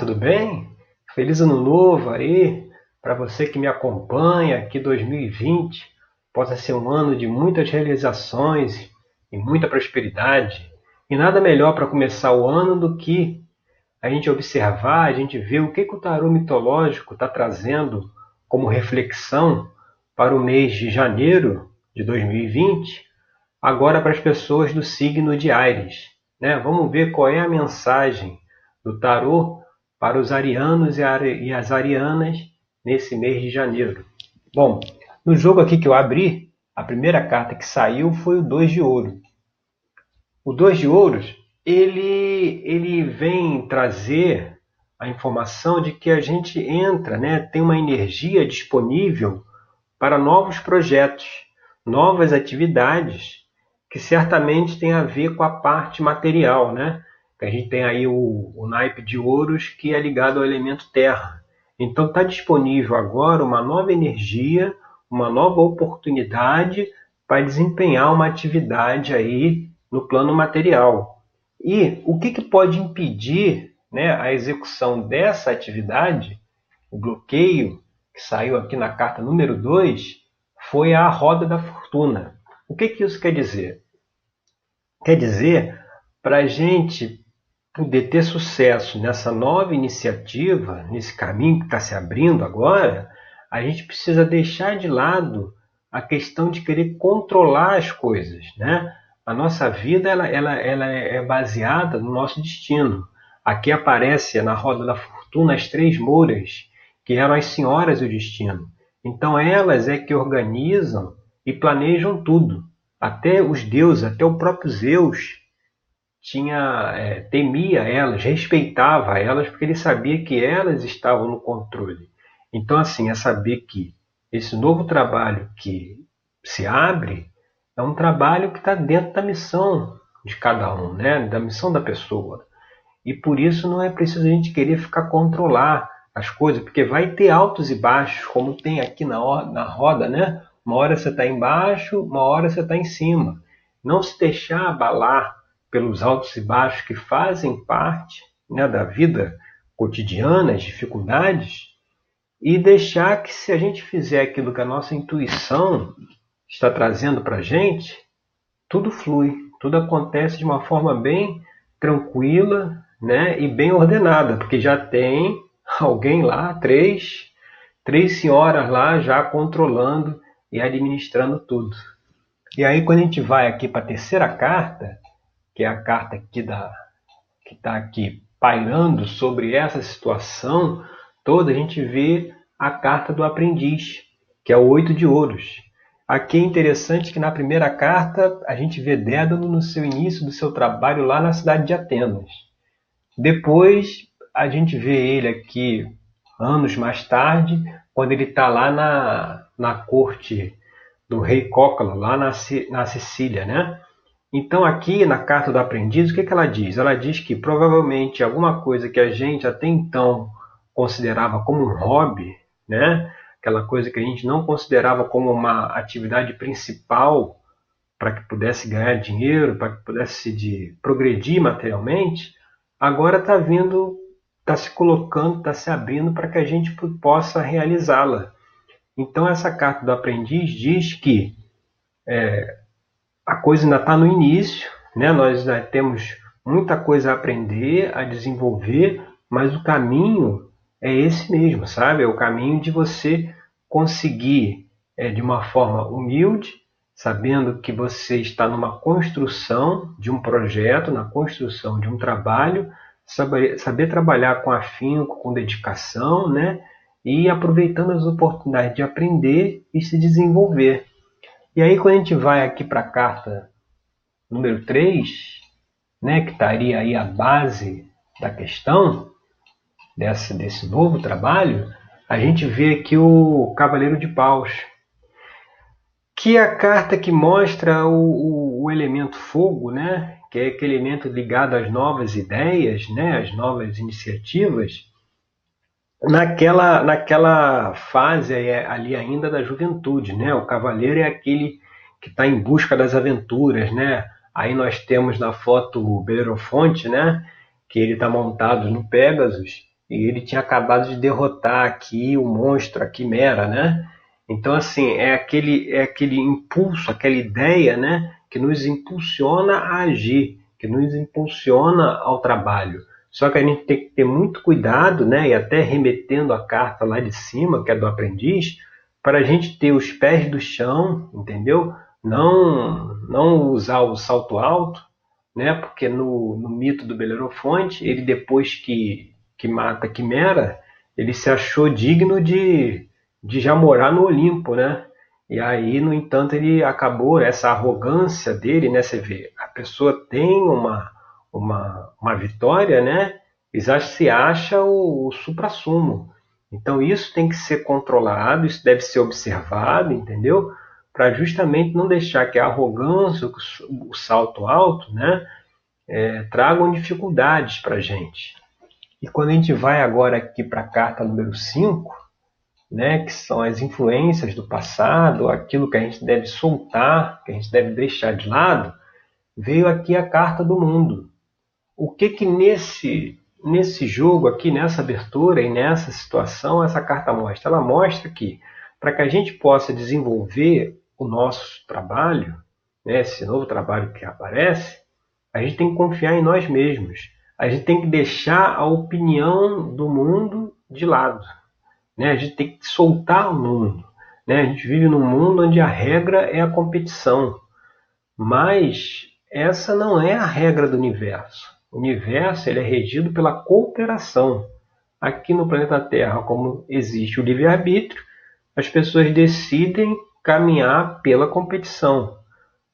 tudo bem? Feliz ano novo aí para você que me acompanha, que 2020 possa ser um ano de muitas realizações e muita prosperidade. E nada melhor para começar o ano do que a gente observar, a gente ver o que, que o tarô mitológico está trazendo como reflexão para o mês de janeiro de 2020, agora para as pessoas do signo de Ares. Né? Vamos ver qual é a mensagem do tarô para os arianos e as arianas nesse mês de janeiro. Bom, no jogo aqui que eu abri, a primeira carta que saiu foi o dois de ouro. O dois de ouros, ele, ele vem trazer a informação de que a gente entra, né, tem uma energia disponível para novos projetos, novas atividades, que certamente tem a ver com a parte material, né? A gente tem aí o, o naipe de ouros que é ligado ao elemento terra. Então está disponível agora uma nova energia, uma nova oportunidade para desempenhar uma atividade aí no plano material. E o que, que pode impedir né, a execução dessa atividade, o bloqueio que saiu aqui na carta número 2, foi a roda da fortuna. O que, que isso quer dizer? Quer dizer para a gente poder ter sucesso nessa nova iniciativa, nesse caminho que está se abrindo agora, a gente precisa deixar de lado a questão de querer controlar as coisas, né? A nossa vida ela, ela, ela é baseada no nosso destino. Aqui aparece na roda da fortuna as três mouras, que eram as senhoras do destino. Então elas é que organizam e planejam tudo. Até os deuses, até o próprio Zeus tinha é, temia elas, respeitava elas, porque ele sabia que elas estavam no controle. Então, assim, é saber que esse novo trabalho que se abre é um trabalho que está dentro da missão de cada um, né? da missão da pessoa. E por isso não é preciso a gente querer ficar controlar as coisas, porque vai ter altos e baixos, como tem aqui na, na roda, né? Uma hora você está embaixo, uma hora você está em cima. Não se deixar abalar pelos altos e baixos que fazem parte né, da vida cotidiana, as dificuldades, e deixar que se a gente fizer aquilo que a nossa intuição está trazendo para a gente, tudo flui, tudo acontece de uma forma bem tranquila né, e bem ordenada, porque já tem alguém lá, três, três senhoras lá já controlando e administrando tudo. E aí quando a gente vai aqui para a terceira carta, que é a carta que está aqui pairando sobre essa situação toda, a gente vê a carta do aprendiz, que é o oito de ouros. Aqui é interessante que na primeira carta a gente vê Dédalo no seu início do seu trabalho lá na cidade de Atenas. Depois a gente vê ele aqui anos mais tarde, quando ele está lá na, na corte do rei Cócalo, lá na, na Sicília, né? Então, aqui na carta do aprendiz, o que, que ela diz? Ela diz que provavelmente alguma coisa que a gente até então considerava como um hobby, né? aquela coisa que a gente não considerava como uma atividade principal para que pudesse ganhar dinheiro, para que pudesse de progredir materialmente, agora está vindo, está se colocando, está se abrindo para que a gente possa realizá-la. Então essa carta do aprendiz diz que é, a coisa ainda está no início, né? nós temos muita coisa a aprender, a desenvolver, mas o caminho é esse mesmo, sabe? É o caminho de você conseguir, é, de uma forma humilde, sabendo que você está numa construção de um projeto, na construção de um trabalho, saber, saber trabalhar com afinco, com dedicação, né? E aproveitando as oportunidades de aprender e se desenvolver. E aí, quando a gente vai aqui para a carta número 3, né, que estaria aí a base da questão desse, desse novo trabalho, a gente vê aqui o Cavaleiro de Paus, que é a carta que mostra o, o, o elemento fogo, né, que é aquele elemento ligado às novas ideias, né, às novas iniciativas, naquela, naquela fase ali ainda da juventude, né? O cavaleiro é aquele que está em busca das aventuras, né? Aí nós temos na foto o Belerofonte, né? Que ele está montado no Pegasus e ele tinha acabado de derrotar aqui o monstro, a quimera, né? Então, assim, é aquele, é aquele impulso, aquela ideia, né? Que nos impulsiona a agir, que nos impulsiona ao trabalho. Só que a gente tem que ter muito cuidado, né? E até remetendo a carta lá de cima, que é do aprendiz, para a gente ter os pés do chão, entendeu? Não, não usar o salto alto, né? Porque no, no mito do Belerofonte, ele depois que, que mata Quimera, ele se achou digno de, de já morar no Olimpo, né? E aí, no entanto, ele acabou, essa arrogância dele, né? Você vê, a pessoa tem uma, uma, uma vitória, né? Se acha o, o supra-sumo. Então, isso tem que ser controlado, isso deve ser observado, entendeu? para justamente não deixar que a arrogância, o salto alto, né, é, tragam dificuldades para a gente. E quando a gente vai agora aqui para a carta número 5, né, que são as influências do passado, aquilo que a gente deve soltar, que a gente deve deixar de lado, veio aqui a carta do mundo. O que que nesse nesse jogo aqui, nessa abertura e nessa situação, essa carta mostra? Ela mostra que para que a gente possa desenvolver o nosso trabalho, né, esse novo trabalho que aparece, a gente tem que confiar em nós mesmos. A gente tem que deixar a opinião do mundo de lado. Né? A gente tem que soltar o mundo. Né? A gente vive num mundo onde a regra é a competição. Mas essa não é a regra do universo. O universo ele é regido pela cooperação. Aqui no planeta Terra, como existe o livre-arbítrio, as pessoas decidem caminhar pela competição,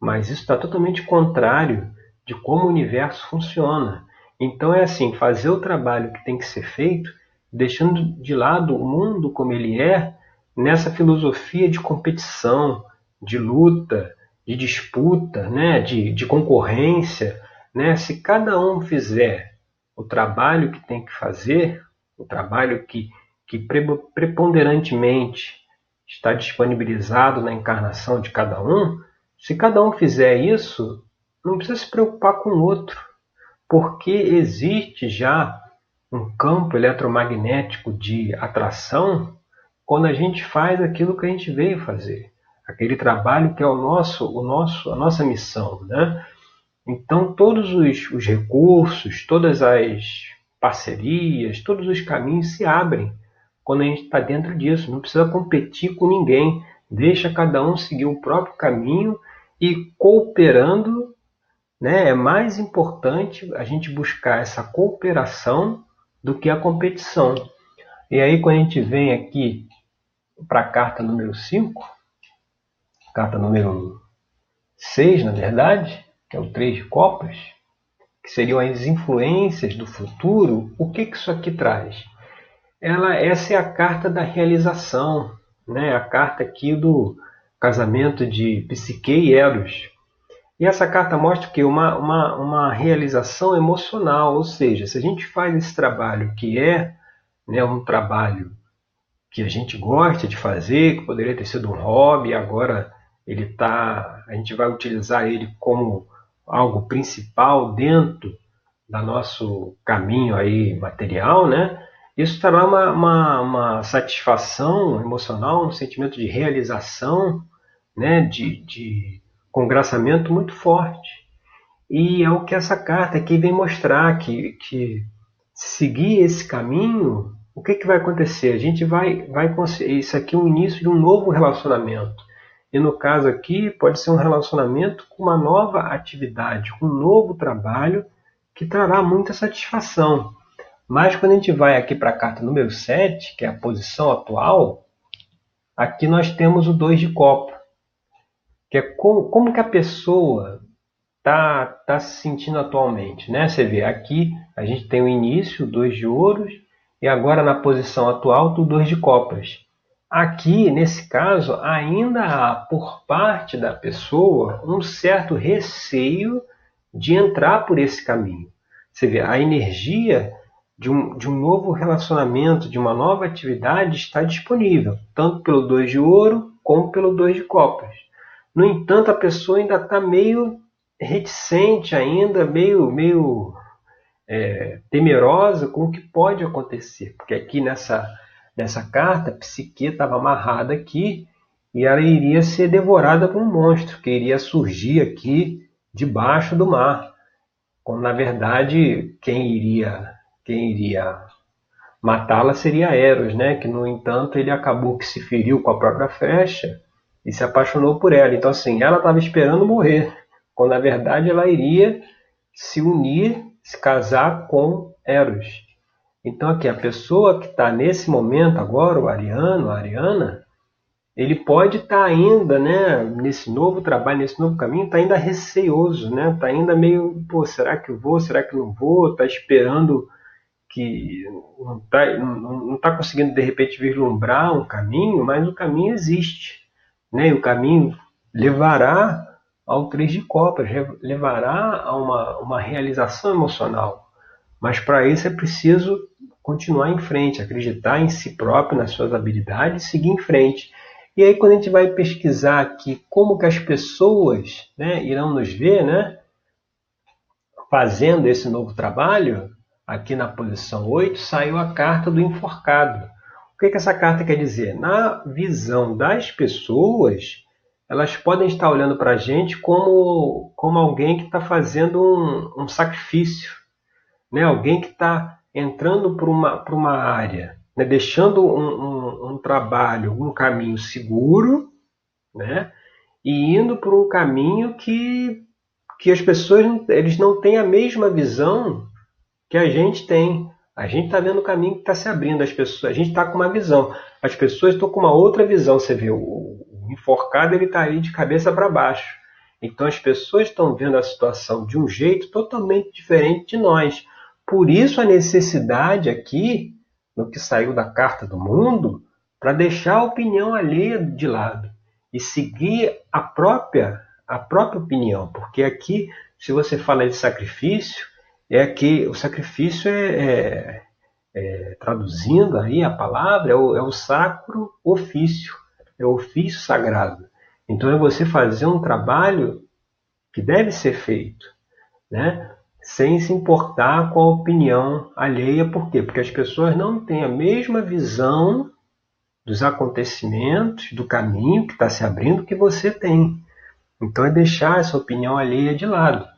mas isso está totalmente contrário de como o universo funciona. Então é assim, fazer o trabalho que tem que ser feito, deixando de lado o mundo como ele é, nessa filosofia de competição, de luta, de disputa, né, de, de concorrência. Né? Se cada um fizer o trabalho que tem que fazer, o trabalho que, que preponderantemente está disponibilizado na encarnação de cada um, se cada um fizer isso, não precisa se preocupar com o outro, porque existe já um campo eletromagnético de atração quando a gente faz aquilo que a gente veio fazer, aquele trabalho que é o nosso, o nosso, a nossa missão, né? Então todos os, os recursos, todas as parcerias, todos os caminhos se abrem quando a gente está dentro disso. Não precisa competir com ninguém. Deixa cada um seguir o próprio caminho e cooperando. Né, é mais importante a gente buscar essa cooperação do que a competição. E aí, quando a gente vem aqui para a carta número 5, carta número 6, na verdade, que é o 3 de copas, que seriam as influências do futuro, o que, que isso aqui traz? ela essa é a carta da realização, né? A carta aqui do casamento de Psique e Eros. E essa carta mostra que uma, uma, uma realização emocional, ou seja, se a gente faz esse trabalho que é né, um trabalho que a gente gosta de fazer, que poderia ter sido um hobby, agora ele tá, a gente vai utilizar ele como algo principal dentro do nosso caminho aí material, né? isso trará uma, uma, uma, satisfação emocional, um sentimento de realização, né, de, de congraçamento muito forte. E é o que essa carta aqui vem mostrar, que, que seguir esse caminho, o que, que vai acontecer? A gente vai, vai isso aqui é o início de um novo relacionamento. E no caso aqui, pode ser um relacionamento com uma nova atividade, com um novo trabalho que trará muita satisfação. Mas quando a gente vai aqui para a carta número 7, que é a posição atual, aqui nós temos o 2 de copo, que é como, como que a pessoa está tá se sentindo atualmente. Né? Você vê aqui, a gente tem o início, o 2 de ouros, e agora na posição atual, o 2 de copas. Aqui, nesse caso, ainda há por parte da pessoa um certo receio de entrar por esse caminho. Você vê, a energia de um, de um novo relacionamento, de uma nova atividade está disponível, tanto pelo 2 de ouro como pelo 2 de copas. No entanto, a pessoa ainda está meio reticente, ainda meio, meio é, temerosa com o que pode acontecer, porque aqui nessa, nessa carta, Psique estava amarrada aqui e ela iria ser devorada por um monstro que iria surgir aqui debaixo do mar, quando na verdade quem iria quem iria matá-la seria Eros, né? Que no entanto ele acabou que se feriu com a própria flecha e se apaixonou por ela. Então assim, ela estava esperando morrer, quando na verdade ela iria se unir, se casar com Eros. Então aqui a pessoa que está nesse momento agora, o Ariano, a Ariana, ele pode estar tá ainda, né, nesse novo trabalho, nesse novo caminho, está ainda receoso, né? Está ainda meio, pô, será que eu vou? Será que não vou? Está esperando que não está não tá conseguindo de repente vislumbrar um caminho, mas o caminho existe, né? E o caminho levará ao três de copas, levará a uma, uma realização emocional. Mas para isso é preciso continuar em frente, acreditar em si próprio, nas suas habilidades, seguir em frente. E aí quando a gente vai pesquisar aqui como que as pessoas né, irão nos ver, né, fazendo esse novo trabalho, aqui na posição 8, saiu a carta do enforcado. O que, que essa carta quer dizer? Na visão das pessoas, elas podem estar olhando para a gente como, como alguém que está fazendo um, um, sacrifício, né? alguém que está entrando para uma, uma área né, deixando um, um, um, trabalho, um caminho seguro, né, e indo por um caminho que, que as pessoas eles não têm a mesma visão que a gente tem. A gente está vendo o caminho que está se abrindo, as pessoas, a gente está com uma visão, as pessoas estão com uma outra visão. Você vê, o, o enforcado ele está aí de cabeça para baixo. Então as pessoas estão vendo a situação de um jeito totalmente diferente de nós. Por isso a necessidade aqui no que saiu da Carta do Mundo para deixar a opinião alheia de lado e seguir a própria a própria opinião, porque aqui se você fala de sacrifício é que o sacrifício é, é, é traduzindo aí a palavra é o, é o sacro ofício, é o ofício sagrado. Então é você fazer um trabalho que deve ser feito, né? Sem se importar com a opinião alheia. Por quê? Porque as pessoas não têm a mesma visão dos acontecimentos, do caminho que está se abrindo que você tem. Então é deixar essa opinião alheia de lado.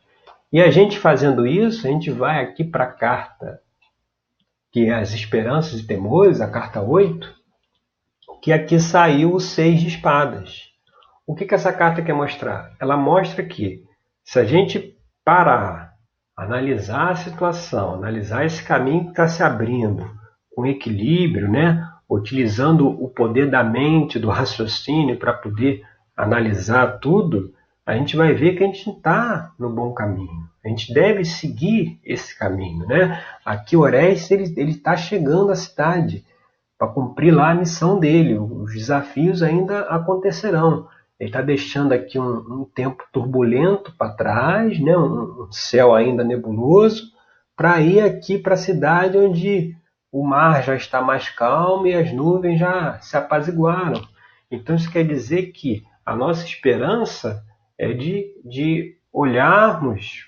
E a gente fazendo isso, a gente vai aqui para a carta, que é as esperanças e temores, a carta 8, que aqui saiu o seis de espadas. O que, que essa carta quer mostrar? Ela mostra que se a gente parar analisar a situação, analisar esse caminho que está se abrindo com equilíbrio, né? utilizando o poder da mente, do raciocínio para poder analisar tudo, a gente vai ver que a gente está no bom caminho. A gente deve seguir esse caminho. Né? Aqui Orestes ele está chegando à cidade para cumprir lá a missão dele. Os desafios ainda acontecerão. Ele está deixando aqui um, um, tempo turbulento para trás, né? um, um céu ainda nebuloso, para ir aqui para a cidade onde o mar já está mais calmo e as nuvens já se apaziguaram. Então isso quer dizer que a nossa esperança é de, de olharmos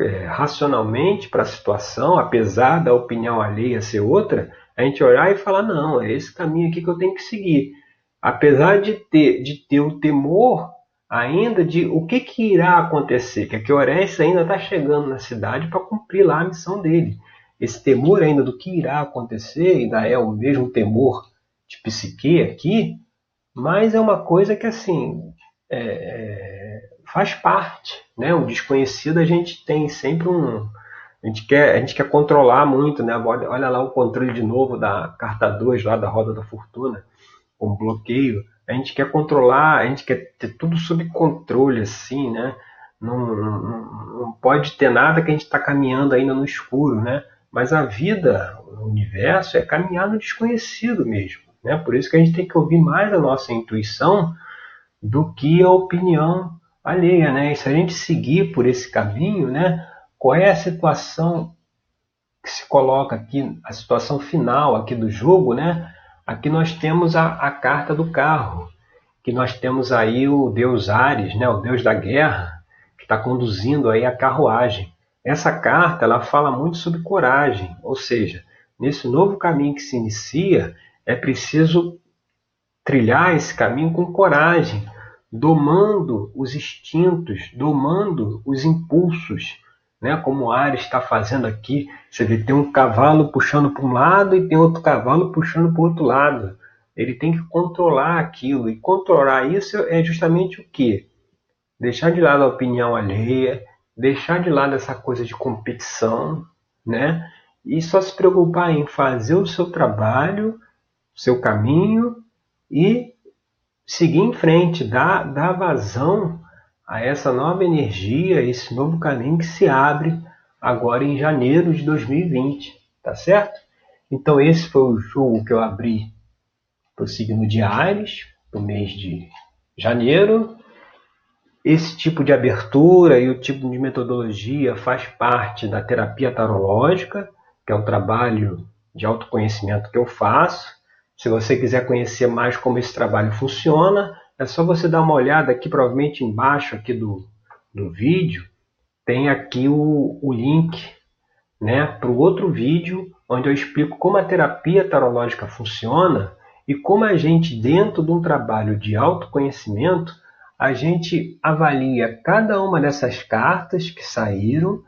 é, racionalmente para a situação, apesar da opinião alheia ser outra, a gente olhar e falar: não, é esse caminho aqui que eu tenho que seguir apesar de ter, de ter o temor ainda de o que, que irá acontecer, que aqui Orestes ainda está chegando na cidade para cumprir lá a missão dele. Esse temor ainda do que irá acontecer ainda é o mesmo temor de psique aqui, mas é uma coisa que assim é, é, faz parte, né? O desconhecido a gente tem sempre um a gente quer, a gente quer controlar muito, né? Olha lá o controle de novo da carta 2 lá da roda da fortuna com bloqueio, a gente quer controlar, a gente quer ter tudo sob controle, assim, né? Não, não, não pode ter nada que a gente está caminhando ainda no escuro, né? Mas a vida, o universo, é caminhar no desconhecido mesmo, né? Por isso que a gente tem que ouvir mais a nossa intuição do que a opinião alheia, né? E se a gente seguir por esse caminho, né? Qual é a situação que se coloca aqui, a situação final aqui do jogo, né? Aqui nós temos a, a carta do carro, que nós temos aí o deus Ares, né, o deus da guerra, que está conduzindo aí a carruagem. essa carta ela fala muito sobre coragem, ou seja, nesse novo caminho que se inicia, é preciso trilhar esse caminho com coragem, domando os instintos, domando os impulsos, né? Como o Ares está fazendo aqui, você vê tem um cavalo puxando para um lado e tem outro cavalo puxando para o outro lado. Ele tem que controlar aquilo e controlar isso é justamente o que? Deixar de lado a opinião alheia, deixar de lado essa coisa de competição, né? E só se preocupar em fazer o seu trabalho, seu caminho e seguir em frente, dar, dar vazão a essa nova energia, esse novo caminho que se abre agora em janeiro de 2020, tá certo? Então esse foi o jogo que eu abri para o signo de Ares, no mês de janeiro. Esse tipo de abertura e o tipo de metodologia faz parte da terapia tarológica, que é um trabalho de autoconhecimento que eu faço. Se você quiser conhecer mais como esse trabalho funciona, é só você dar uma olhada aqui, provavelmente embaixo aqui do, do vídeo, tem aqui o, o link né, para o outro vídeo, onde eu explico como a terapia tarológica funciona e como a gente, dentro de um trabalho de autoconhecimento, a gente avalia cada uma dessas cartas que saíram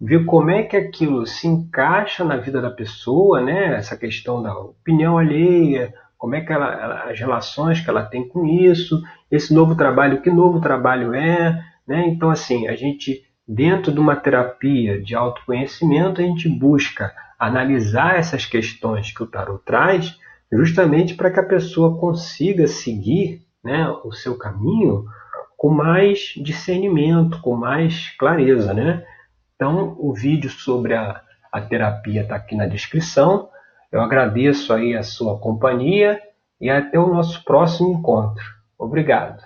ver como é que aquilo se encaixa na vida da pessoa, né? Essa questão da opinião alheia, como é que ela, ela, as relações que ela tem com isso, esse novo trabalho, que novo trabalho é, né? Então assim, a gente dentro de uma terapia de autoconhecimento, a gente busca analisar essas questões que o tarot traz, justamente para que a pessoa consiga seguir, né, o seu caminho com mais discernimento, com mais clareza, né? Então, o vídeo sobre a, a terapia está aqui na descrição. Eu agradeço aí a sua companhia e até o nosso próximo encontro. Obrigado.